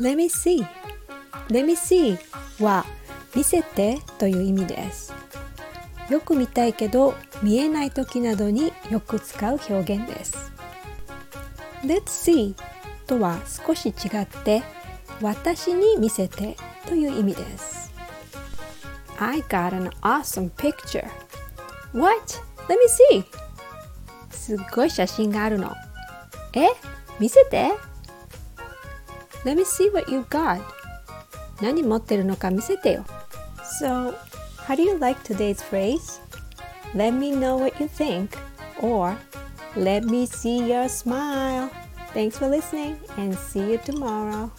Let me see. Let me see は見せてという意味です。よく見たいけど見えない時などによく使う表現です。Let's see とは少し違って私に見せてという意味です。I got an awesome picture. What? Let me see. すっごい写真があるの。え？見せて？Let me see what you got 何持ってるのか見せてよ So, how do you like today's phrase? Let me know what you think or Let me see your smile. Thanks for listening and see you tomorrow.